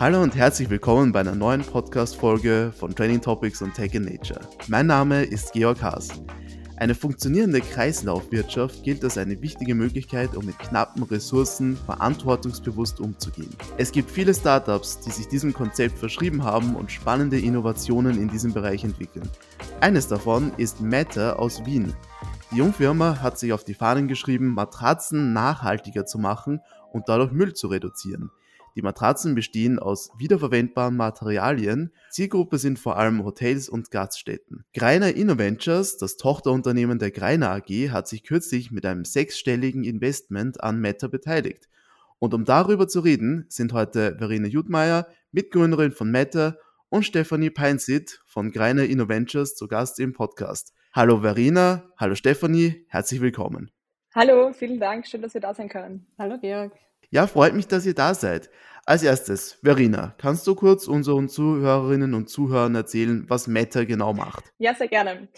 Hallo und herzlich willkommen bei einer neuen Podcast-Folge von Training Topics und Tech in Nature. Mein Name ist Georg Haas. Eine funktionierende Kreislaufwirtschaft gilt als eine wichtige Möglichkeit, um mit knappen Ressourcen verantwortungsbewusst umzugehen. Es gibt viele Startups, die sich diesem Konzept verschrieben haben und spannende Innovationen in diesem Bereich entwickeln. Eines davon ist Matter aus Wien. Die Jungfirma hat sich auf die Fahnen geschrieben, Matratzen nachhaltiger zu machen und dadurch Müll zu reduzieren. Die Matratzen bestehen aus wiederverwendbaren Materialien. Zielgruppe sind vor allem Hotels und Gaststätten. Greiner InnoVentures, das Tochterunternehmen der Greiner AG, hat sich kürzlich mit einem sechsstelligen Investment an Meta beteiligt. Und um darüber zu reden, sind heute Verena Jutmeier, Mitgründerin von Meta, und Stephanie Peinsit von Greiner InnoVentures zu Gast im Podcast. Hallo Verena, hallo Stephanie, herzlich willkommen. Hallo, vielen Dank, schön, dass wir da sein können. Hallo Georg. Ja, freut mich, dass ihr da seid. Als erstes, Verena, kannst du kurz unseren Zuhörerinnen und Zuhörern erzählen, was Meta genau macht? Ja, sehr gerne.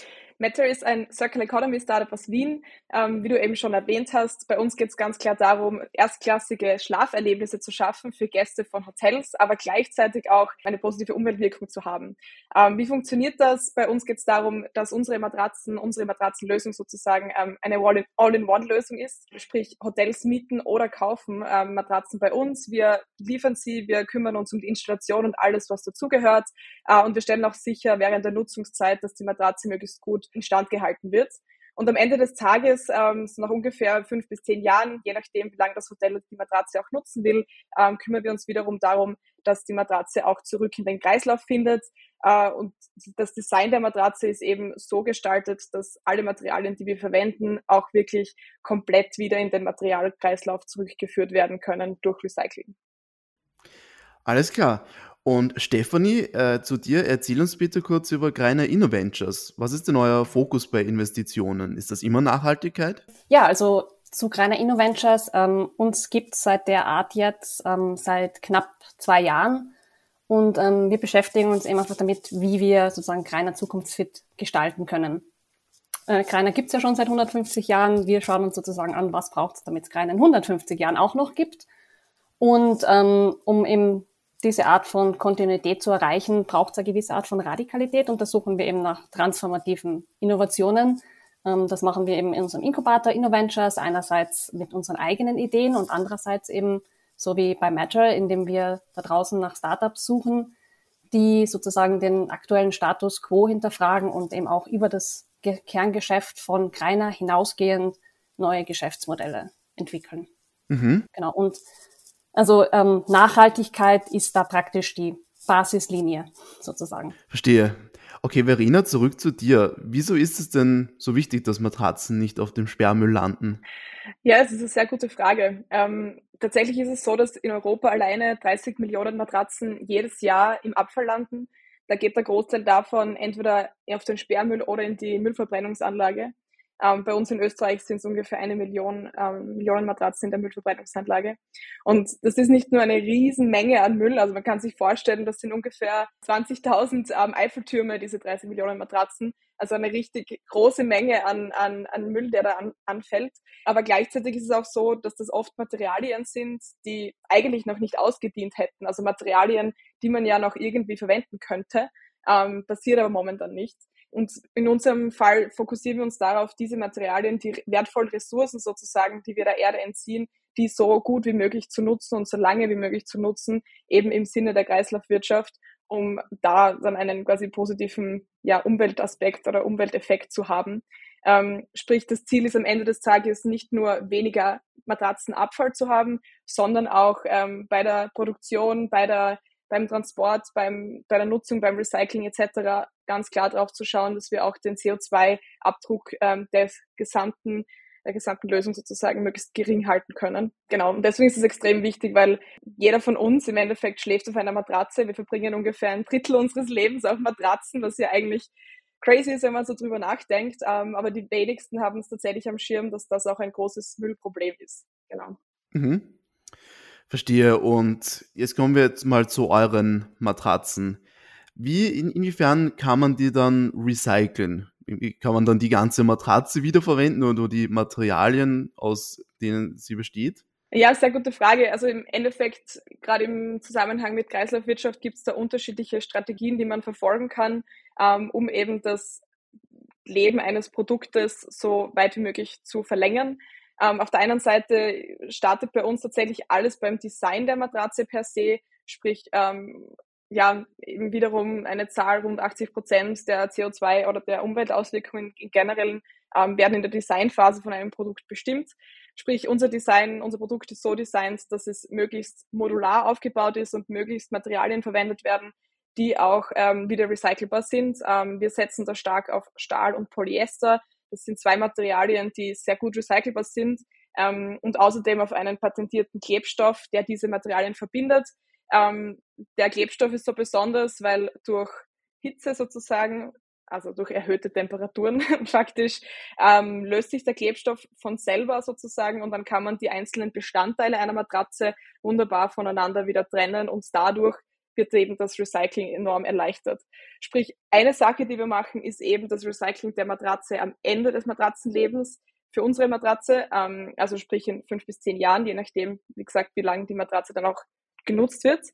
Matter ist ein Circle Economy Startup aus Wien. Ähm, wie du eben schon erwähnt hast, bei uns geht es ganz klar darum, erstklassige Schlaferlebnisse zu schaffen für Gäste von Hotels, aber gleichzeitig auch eine positive Umweltwirkung zu haben. Ähm, wie funktioniert das? Bei uns geht es darum, dass unsere Matratzen, unsere Matratzenlösung sozusagen ähm, eine All-in-One-Lösung ist. Sprich, Hotels mieten oder kaufen ähm, Matratzen bei uns. Wir liefern sie, wir kümmern uns um die Installation und alles, was dazugehört. Äh, und wir stellen auch sicher während der Nutzungszeit, dass die Matratze möglichst gut instand gehalten wird. Und am Ende des Tages, ähm, so nach ungefähr fünf bis zehn Jahren, je nachdem, wie lange das Hotel die Matratze auch nutzen will, ähm, kümmern wir uns wiederum darum, dass die Matratze auch zurück in den Kreislauf findet. Äh, und das Design der Matratze ist eben so gestaltet, dass alle Materialien, die wir verwenden, auch wirklich komplett wieder in den Materialkreislauf zurückgeführt werden können durch Recycling. Alles klar. Und Stefanie, äh, zu dir, erzähl uns bitte kurz über Greiner InnoVentures. Was ist denn euer Fokus bei Investitionen? Ist das immer Nachhaltigkeit? Ja, also zu Greiner InnoVentures, ähm, uns gibt es seit der Art jetzt ähm, seit knapp zwei Jahren und ähm, wir beschäftigen uns eben einfach damit, wie wir sozusagen Greiner zukunftsfit gestalten können. Äh, Greiner gibt es ja schon seit 150 Jahren. Wir schauen uns sozusagen an, was braucht es, damit es Greiner in 150 Jahren auch noch gibt. Und ähm, um eben diese Art von Kontinuität zu erreichen, braucht es eine gewisse Art von Radikalität und da suchen wir eben nach transformativen Innovationen. Ähm, das machen wir eben in unserem Inkubator InnoVentures, einerseits mit unseren eigenen Ideen und andererseits eben so wie bei Matter, indem wir da draußen nach Startups suchen, die sozusagen den aktuellen Status quo hinterfragen und eben auch über das Kerngeschäft von Kreiner hinausgehend neue Geschäftsmodelle entwickeln. Mhm. Genau. Und also ähm, Nachhaltigkeit ist da praktisch die Basislinie sozusagen. Verstehe. Okay, Verena, zurück zu dir. Wieso ist es denn so wichtig, dass Matratzen nicht auf dem Sperrmüll landen? Ja, es ist eine sehr gute Frage. Ähm, tatsächlich ist es so, dass in Europa alleine 30 Millionen Matratzen jedes Jahr im Abfall landen. Da geht der Großteil davon entweder auf den Sperrmüll oder in die Müllverbrennungsanlage. Ähm, bei uns in Österreich sind es ungefähr eine Million ähm, Millionen Matratzen in der Müllverbrennungsanlage. Und das ist nicht nur eine Riesenmenge an Müll. Also man kann sich vorstellen, das sind ungefähr 20.000 ähm, Eiffeltürme, diese 30 Millionen Matratzen. Also eine richtig große Menge an, an, an Müll, der da an, anfällt. Aber gleichzeitig ist es auch so, dass das oft Materialien sind, die eigentlich noch nicht ausgedient hätten. Also Materialien, die man ja noch irgendwie verwenden könnte. Ähm, passiert aber momentan nicht. Und in unserem Fall fokussieren wir uns darauf, diese Materialien, die wertvollen Ressourcen sozusagen, die wir der Erde entziehen, die so gut wie möglich zu nutzen und so lange wie möglich zu nutzen, eben im Sinne der Kreislaufwirtschaft, um da dann einen quasi positiven ja, Umweltaspekt oder Umwelteffekt zu haben. Ähm, sprich, das Ziel ist am Ende des Tages nicht nur weniger Matratzenabfall zu haben, sondern auch ähm, bei der Produktion, bei der beim Transport, beim, bei der Nutzung, beim Recycling etc. ganz klar darauf zu schauen, dass wir auch den CO2-Abdruck ähm, des gesamten der gesamten Lösung sozusagen möglichst gering halten können. Genau. Und deswegen ist es extrem wichtig, weil jeder von uns im Endeffekt schläft auf einer Matratze. Wir verbringen ungefähr ein Drittel unseres Lebens auf Matratzen, was ja eigentlich crazy ist, wenn man so drüber nachdenkt. Ähm, aber die wenigsten haben es tatsächlich am Schirm, dass das auch ein großes Müllproblem ist. Genau. Mhm. Verstehe. Und jetzt kommen wir jetzt mal zu euren Matratzen. Wie, in, inwiefern kann man die dann recyceln? Kann man dann die ganze Matratze wiederverwenden oder die Materialien, aus denen sie besteht? Ja, sehr gute Frage. Also im Endeffekt, gerade im Zusammenhang mit Kreislaufwirtschaft, gibt es da unterschiedliche Strategien, die man verfolgen kann, ähm, um eben das Leben eines Produktes so weit wie möglich zu verlängern. Ähm, auf der einen Seite startet bei uns tatsächlich alles beim Design der Matratze per se, sprich ähm, ja eben wiederum eine Zahl rund 80 Prozent der CO2 oder der Umweltauswirkungen generell ähm, werden in der Designphase von einem Produkt bestimmt. Sprich, unser Design, unser Produkt ist so designt, dass es möglichst modular aufgebaut ist und möglichst Materialien verwendet werden, die auch ähm, wieder recycelbar sind. Ähm, wir setzen da stark auf Stahl und Polyester. Das sind zwei Materialien, die sehr gut recycelbar sind ähm, und außerdem auf einen patentierten Klebstoff, der diese Materialien verbindet. Ähm, der Klebstoff ist so besonders, weil durch Hitze sozusagen, also durch erhöhte Temperaturen faktisch, ähm, löst sich der Klebstoff von selber sozusagen und dann kann man die einzelnen Bestandteile einer Matratze wunderbar voneinander wieder trennen und dadurch wird eben das Recycling enorm erleichtert. Sprich, eine Sache, die wir machen, ist eben das Recycling der Matratze am Ende des Matratzenlebens für unsere Matratze, ähm, also sprich in fünf bis zehn Jahren, je nachdem, wie gesagt, wie lange die Matratze dann auch genutzt wird.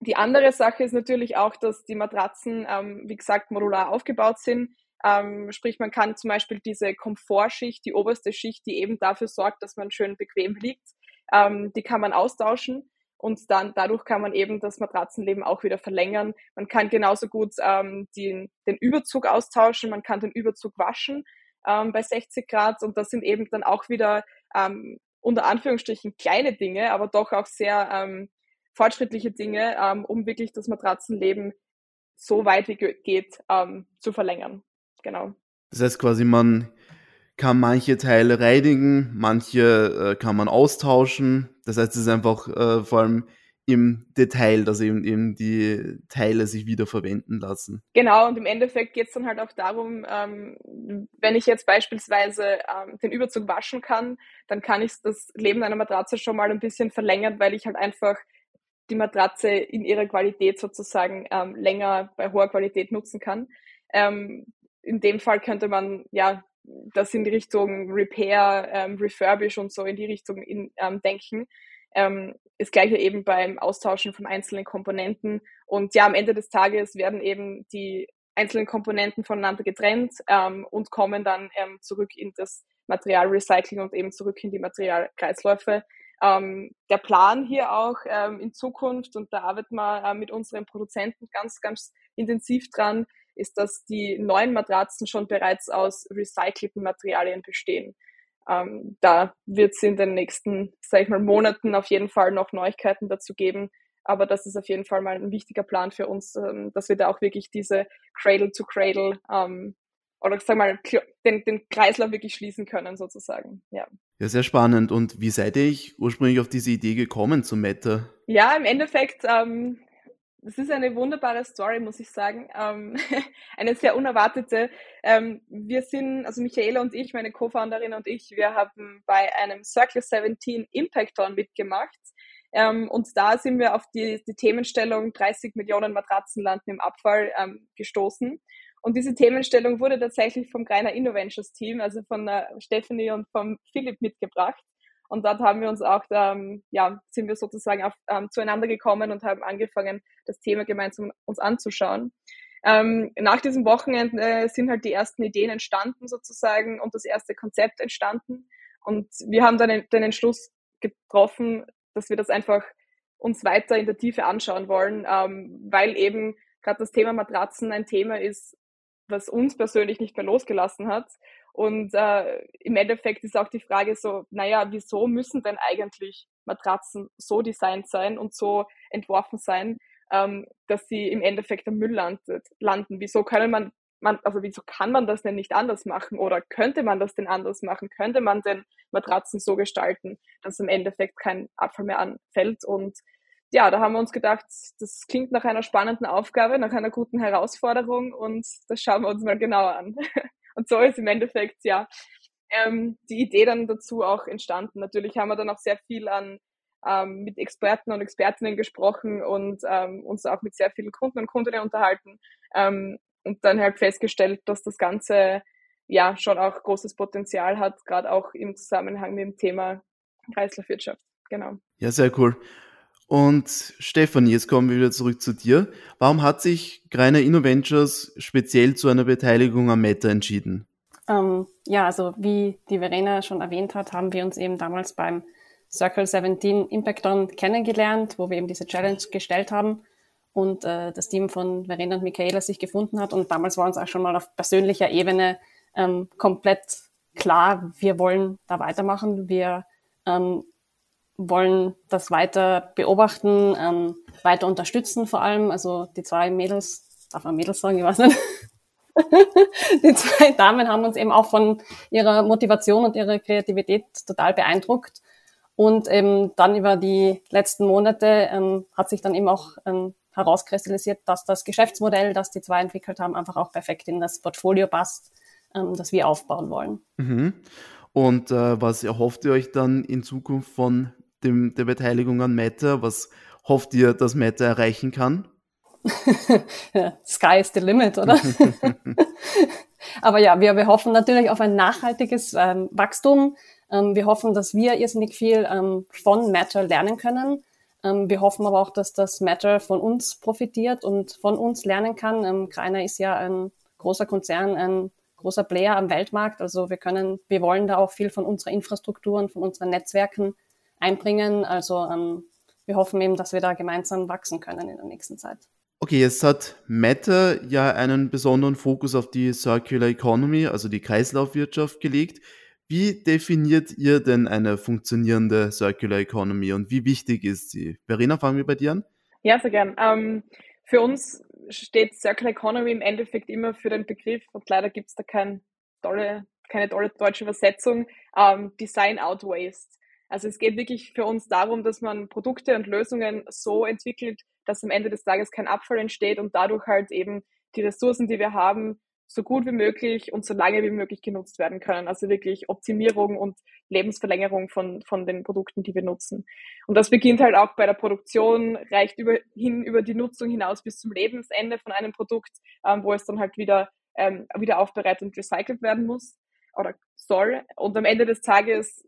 Die andere Sache ist natürlich auch, dass die Matratzen, ähm, wie gesagt, modular aufgebaut sind. Ähm, sprich, man kann zum Beispiel diese Komfortschicht, die oberste Schicht, die eben dafür sorgt, dass man schön bequem liegt, ähm, die kann man austauschen und dann dadurch kann man eben das Matratzenleben auch wieder verlängern. Man kann genauso gut ähm, den, den Überzug austauschen, man kann den Überzug waschen ähm, bei 60 Grad und das sind eben dann auch wieder ähm, unter Anführungsstrichen kleine Dinge, aber doch auch sehr ähm, fortschrittliche Dinge, ähm, um wirklich das Matratzenleben so weit wie geht ähm, zu verlängern. Genau. Das heißt quasi, man kann manche Teile reinigen, manche äh, kann man austauschen. Das heißt, es ist einfach äh, vor allem im Detail, dass eben, eben die Teile sich wieder verwenden lassen. Genau, und im Endeffekt geht es dann halt auch darum, ähm, wenn ich jetzt beispielsweise ähm, den Überzug waschen kann, dann kann ich das Leben einer Matratze schon mal ein bisschen verlängern, weil ich halt einfach die Matratze in ihrer Qualität sozusagen ähm, länger bei hoher Qualität nutzen kann. Ähm, in dem Fall könnte man ja das in die Richtung Repair, ähm, Refurbish und so in die Richtung in, ähm, denken. Ähm, das gleiche eben beim Austauschen von einzelnen Komponenten. Und ja, am Ende des Tages werden eben die einzelnen Komponenten voneinander getrennt ähm, und kommen dann ähm, zurück in das Materialrecycling und eben zurück in die Materialkreisläufe. Ähm, der Plan hier auch ähm, in Zukunft, und da arbeiten wir äh, mit unseren Produzenten ganz, ganz intensiv dran, ist, dass die neuen Matratzen schon bereits aus recycelten Materialien bestehen. Ähm, da wird es in den nächsten, sag ich mal, Monaten auf jeden Fall noch Neuigkeiten dazu geben. Aber das ist auf jeden Fall mal ein wichtiger Plan für uns, ähm, dass wir da auch wirklich diese Cradle-to-Cradle ähm, oder sag mal den, den Kreislauf wirklich schließen können sozusagen. Ja. Ja, sehr spannend. Und wie seid ihr ursprünglich auf diese Idee gekommen zum Meta? Ja, im Endeffekt ähm, das ist eine wunderbare Story, muss ich sagen. Ähm, eine sehr unerwartete. Ähm, wir sind, also Michaela und ich, meine Co-Founderin und ich, wir haben bei einem Circle 17 Impacton mitgemacht. Ähm, und da sind wir auf die, die Themenstellung 30 Millionen Matratzen landen im Abfall ähm, gestoßen. Und diese Themenstellung wurde tatsächlich vom Greiner Innoventures Team, also von äh, Stephanie und vom Philipp mitgebracht. Und dort haben wir uns auch, ähm, ja, sind wir sozusagen auf, ähm, zueinander gekommen und haben angefangen, das Thema gemeinsam uns anzuschauen. Ähm, nach diesem Wochenende äh, sind halt die ersten Ideen entstanden sozusagen und das erste Konzept entstanden. Und wir haben dann den, Entschluss getroffen, dass wir das einfach uns weiter in der Tiefe anschauen wollen, ähm, weil eben gerade das Thema Matratzen ein Thema ist, was uns persönlich nicht mehr losgelassen hat und äh, im Endeffekt ist auch die Frage so, naja, wieso müssen denn eigentlich Matratzen so designt sein und so entworfen sein, ähm, dass sie im Endeffekt am Müll landet, landen? Wieso können man, man, also wieso kann man das denn nicht anders machen? Oder könnte man das denn anders machen? Könnte man denn Matratzen so gestalten, dass im Endeffekt kein Abfall mehr anfällt? Und ja, da haben wir uns gedacht, das klingt nach einer spannenden Aufgabe, nach einer guten Herausforderung und das schauen wir uns mal genauer an. Und so ist im Endeffekt ja ähm, die Idee dann dazu auch entstanden. Natürlich haben wir dann auch sehr viel an ähm, mit Experten und Expertinnen gesprochen und ähm, uns auch mit sehr vielen Kunden und Kundinnen unterhalten ähm, und dann halt festgestellt, dass das Ganze ja schon auch großes Potenzial hat, gerade auch im Zusammenhang mit dem Thema Kreislaufwirtschaft. genau. Ja, sehr cool. Und Stefanie, jetzt kommen wir wieder zurück zu dir. Warum hat sich Greiner InnoVentures speziell zu einer Beteiligung am Meta entschieden? Ähm, ja, also wie die Verena schon erwähnt hat, haben wir uns eben damals beim Circle 17 Impacton kennengelernt, wo wir eben diese Challenge gestellt haben und äh, das Team von Verena und Michaela sich gefunden hat. Und damals war uns auch schon mal auf persönlicher Ebene ähm, komplett klar, wir wollen da weitermachen. Wir ähm, wollen das weiter beobachten, ähm, weiter unterstützen vor allem. Also die zwei Mädels, darf man Mädels sagen, ich weiß nicht. die zwei Damen haben uns eben auch von ihrer Motivation und ihrer Kreativität total beeindruckt. Und eben dann über die letzten Monate ähm, hat sich dann eben auch ähm, herauskristallisiert, dass das Geschäftsmodell, das die zwei entwickelt haben, einfach auch perfekt in das Portfolio passt, ähm, das wir aufbauen wollen. Mhm. Und äh, was erhofft ihr euch dann in Zukunft von dem, der Beteiligung an Meta? Was hofft ihr, dass Meta erreichen kann? Sky is the limit, oder? Aber ja, wir, wir hoffen natürlich auf ein nachhaltiges ähm, Wachstum. Ähm, wir hoffen, dass wir irrsinnig viel ähm, von Matter lernen können. Ähm, wir hoffen aber auch, dass das Matter von uns profitiert und von uns lernen kann. Ähm, Kreiner ist ja ein großer Konzern, ein großer Player am Weltmarkt. Also wir können, wir wollen da auch viel von unserer Infrastruktur und von unseren Netzwerken einbringen. Also ähm, wir hoffen eben, dass wir da gemeinsam wachsen können in der nächsten Zeit. Okay, jetzt hat Meta ja einen besonderen Fokus auf die Circular Economy, also die Kreislaufwirtschaft gelegt. Wie definiert ihr denn eine funktionierende Circular Economy und wie wichtig ist sie? Verena, fangen wir bei dir an. Ja, sehr gern. Ähm, für uns steht Circular Economy im Endeffekt immer für den Begriff, und leider gibt es da kein tolle, keine tolle deutsche Übersetzung, ähm, Design Out Waste. Also es geht wirklich für uns darum, dass man Produkte und Lösungen so entwickelt, dass am Ende des Tages kein Abfall entsteht und dadurch halt eben die Ressourcen, die wir haben, so gut wie möglich und so lange wie möglich genutzt werden können. Also wirklich Optimierung und Lebensverlängerung von, von den Produkten, die wir nutzen. Und das beginnt halt auch bei der Produktion, reicht über, hin über die Nutzung hinaus bis zum Lebensende von einem Produkt, ähm, wo es dann halt wieder, ähm, wieder aufbereitet und recycelt werden muss oder soll. Und am Ende des Tages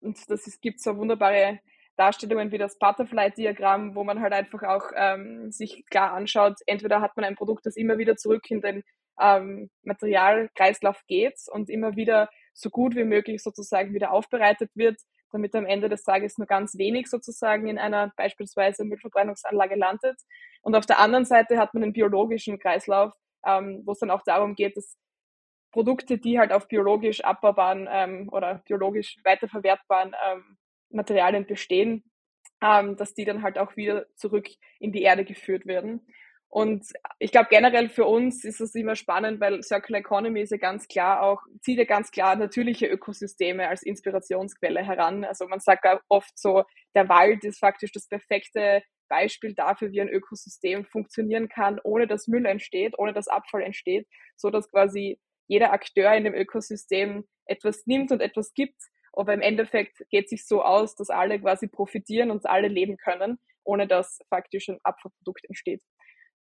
und das gibt so wunderbare Darstellungen wie das Butterfly-Diagramm, wo man halt einfach auch ähm, sich klar anschaut, entweder hat man ein Produkt, das immer wieder zurück in den ähm, Materialkreislauf geht und immer wieder so gut wie möglich sozusagen wieder aufbereitet wird, damit am Ende des Tages nur ganz wenig sozusagen in einer beispielsweise Müllverbrennungsanlage landet. Und auf der anderen Seite hat man den biologischen Kreislauf, ähm, wo es dann auch darum geht, dass Produkte, die halt auf biologisch abbaubaren ähm, oder biologisch weiterverwertbaren ähm, Materialien bestehen, ähm, dass die dann halt auch wieder zurück in die Erde geführt werden. Und ich glaube generell für uns ist es immer spannend, weil Circular Economy ist ja ganz klar auch, zieht ja ganz klar natürliche Ökosysteme als Inspirationsquelle heran. Also man sagt ja oft so, der Wald ist faktisch das perfekte Beispiel dafür, wie ein Ökosystem funktionieren kann, ohne dass Müll entsteht, ohne dass Abfall entsteht, so dass quasi jeder Akteur in dem Ökosystem etwas nimmt und etwas gibt. Aber im Endeffekt geht es sich so aus, dass alle quasi profitieren und alle leben können, ohne dass faktisch ein Abfallprodukt entsteht.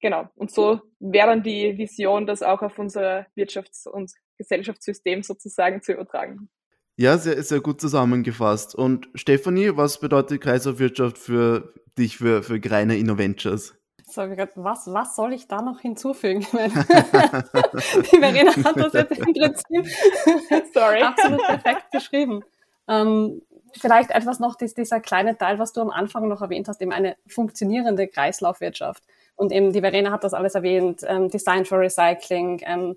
Genau. Und so wäre dann die Vision, das auch auf unser Wirtschafts- und Gesellschaftssystem sozusagen zu übertragen. Ja, sehr, sehr gut zusammengefasst. Und Stefanie, was bedeutet Kreislaufwirtschaft für dich, für, für Greiner InnoVentures? So, was, was soll ich da noch hinzufügen? die Verena hat das jetzt im Prinzip Sorry. absolut perfekt beschrieben. Ähm, vielleicht etwas noch, dieser kleine Teil, was du am Anfang noch erwähnt hast, eben eine funktionierende Kreislaufwirtschaft. Und eben die Verena hat das alles erwähnt, ähm, Design for Recycling, ähm,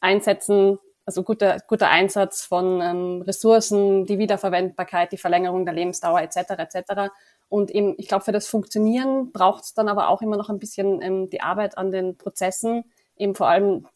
Einsetzen, also guter, guter Einsatz von ähm, Ressourcen, die Wiederverwendbarkeit, die Verlängerung der Lebensdauer etc. etc. Und eben, ich glaube, für das Funktionieren braucht es dann aber auch immer noch ein bisschen ähm, die Arbeit an den Prozessen, eben vor allem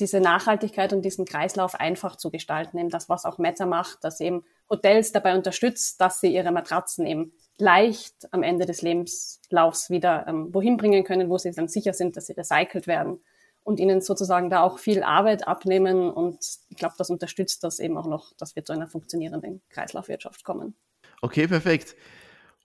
diese Nachhaltigkeit und diesen Kreislauf einfach zu gestalten, eben das, was auch Meta macht, dass eben Hotels dabei unterstützt, dass sie ihre Matratzen eben leicht am Ende des Lebenslaufs wieder ähm, wohin bringen können, wo sie dann sicher sind, dass sie recycelt werden und ihnen sozusagen da auch viel Arbeit abnehmen. Und ich glaube, das unterstützt das eben auch noch, dass wir zu einer funktionierenden Kreislaufwirtschaft kommen. Okay, perfekt.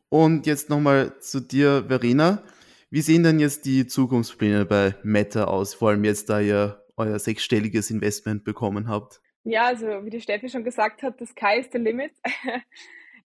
Und jetzt nochmal zu dir, Verena. Wie sehen denn jetzt die Zukunftspläne bei Meta aus, vor allem jetzt, da ihr euer sechsstelliges Investment bekommen habt? Ja, also wie die Steffi schon gesagt hat, das Sky ist the limit.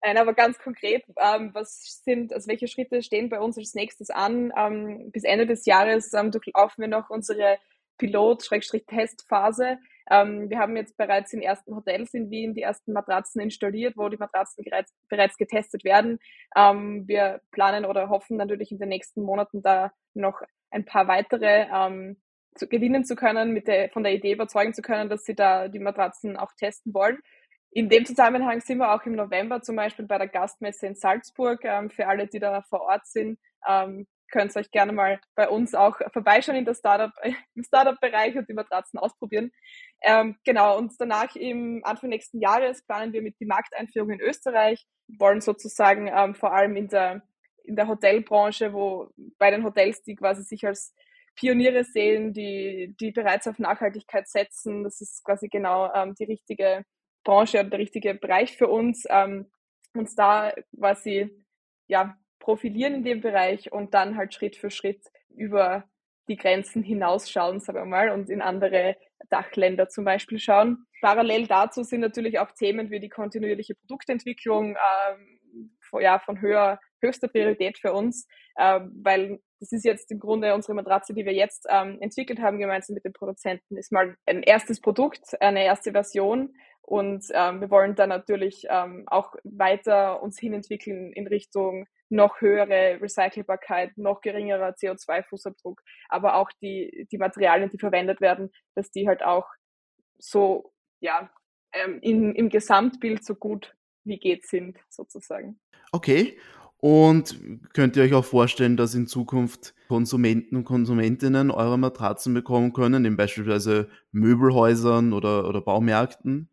Nein, aber ganz konkret, ähm, was sind, also welche Schritte stehen bei uns als nächstes an? Ähm, bis Ende des Jahres ähm, durchlaufen wir noch unsere Pilot-Testphase. Ähm, wir haben jetzt bereits in ersten Hotels in Wien die ersten Matratzen installiert, wo die Matratzen bereits, bereits getestet werden. Ähm, wir planen oder hoffen natürlich in den nächsten Monaten da noch ein paar weitere ähm, zu, gewinnen zu können, mit der, von der Idee überzeugen zu können, dass sie da die Matratzen auch testen wollen. In dem Zusammenhang sind wir auch im November zum Beispiel bei der Gastmesse in Salzburg. Ähm, für alle, die da vor Ort sind, ähm, könnt ihr euch gerne mal bei uns auch vorbeischauen in der Startup, im Startup-Bereich und die Matratzen ausprobieren. Ähm, genau, und danach im Anfang nächsten Jahres planen wir mit die Markteinführung in Österreich, wollen sozusagen vor allem in der, in der Hotelbranche, wo bei den Hotels, die quasi sich als Pioniere sehen, die, die bereits auf Nachhaltigkeit setzen, das ist quasi genau die richtige Branche oder der richtige Bereich für uns, ähm, uns da quasi ja, profilieren in dem Bereich und dann halt Schritt für Schritt über die Grenzen hinausschauen, sagen wir mal, und in andere Dachländer zum Beispiel schauen. Parallel dazu sind natürlich auch Themen wie die kontinuierliche Produktentwicklung ähm, ja, von höher, höchster Priorität für uns, äh, weil das ist jetzt im Grunde unsere Matratze, die wir jetzt ähm, entwickelt haben, gemeinsam mit den Produzenten, ist mal ein erstes Produkt, eine erste Version und ähm, wir wollen dann natürlich ähm, auch weiter uns hinentwickeln in Richtung noch höhere Recycelbarkeit, noch geringerer CO2-Fußabdruck, aber auch die, die Materialien, die verwendet werden, dass die halt auch so, ja, ähm, in, im Gesamtbild so gut wie geht sind, sozusagen. Okay. Und könnt ihr euch auch vorstellen, dass in Zukunft Konsumenten und Konsumentinnen eure Matratzen bekommen können, in beispielsweise Möbelhäusern oder, oder Baumärkten?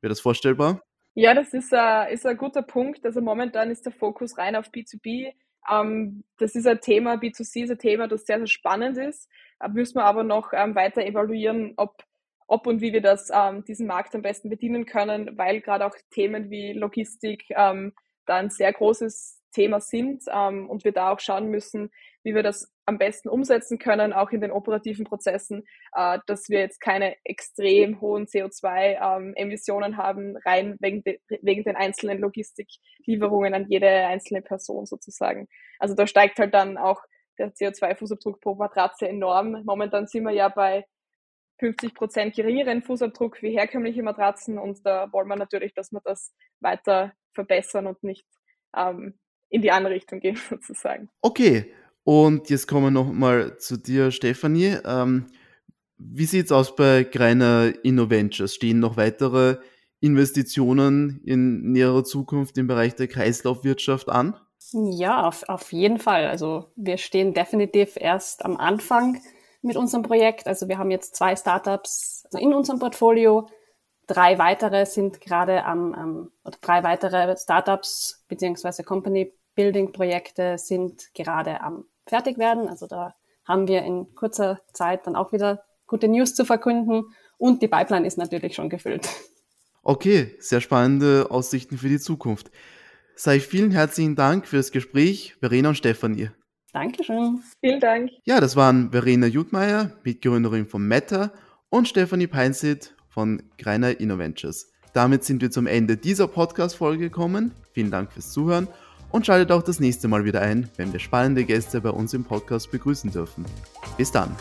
Wäre das vorstellbar? Ja, das ist ein, ist ein guter Punkt. Also momentan ist der Fokus rein auf B2B. Ähm, das ist ein Thema, B2C ist ein Thema, das sehr, sehr spannend ist. Da müssen wir aber noch ähm, weiter evaluieren, ob, ob und wie wir das, ähm, diesen Markt am besten bedienen können, weil gerade auch Themen wie Logistik ähm, da ein sehr großes Thema sind ähm, und wir da auch schauen müssen, wie wir das am besten umsetzen können, auch in den operativen Prozessen, äh, dass wir jetzt keine extrem hohen CO2-Emissionen ähm, haben, rein wegen, de, wegen den einzelnen Logistiklieferungen an jede einzelne Person sozusagen. Also da steigt halt dann auch der CO2-Fußabdruck pro Matratze enorm. Momentan sind wir ja bei 50 Prozent geringeren Fußabdruck wie herkömmliche Matratzen und da wollen wir natürlich, dass wir das weiter verbessern und nicht ähm, in die andere Richtung gehen, sozusagen. Okay, und jetzt kommen wir nochmal zu dir, Stefanie. Ähm, wie sieht es aus bei Greiner InnoVentures? Stehen noch weitere Investitionen in näherer Zukunft im Bereich der Kreislaufwirtschaft an? Ja, auf, auf jeden Fall. Also wir stehen definitiv erst am Anfang mit unserem Projekt. Also wir haben jetzt zwei Startups in unserem Portfolio. Drei weitere sind gerade am, am oder drei weitere Startups beziehungsweise Company Building-Projekte sind gerade am fertig werden. Also da haben wir in kurzer Zeit dann auch wieder gute News zu verkünden und die Pipeline ist natürlich schon gefüllt. Okay, sehr spannende Aussichten für die Zukunft. Sei vielen herzlichen Dank für das Gespräch, Verena und Stefanie. Dankeschön. Vielen Dank. Ja, das waren Verena Jutmeier, Mitgründerin von Meta und Stefanie Peinsit von Greiner Innoventures. Damit sind wir zum Ende dieser Podcast-Folge gekommen. Vielen Dank fürs Zuhören und schaltet auch das nächste Mal wieder ein, wenn wir spannende Gäste bei uns im Podcast begrüßen dürfen. Bis dann!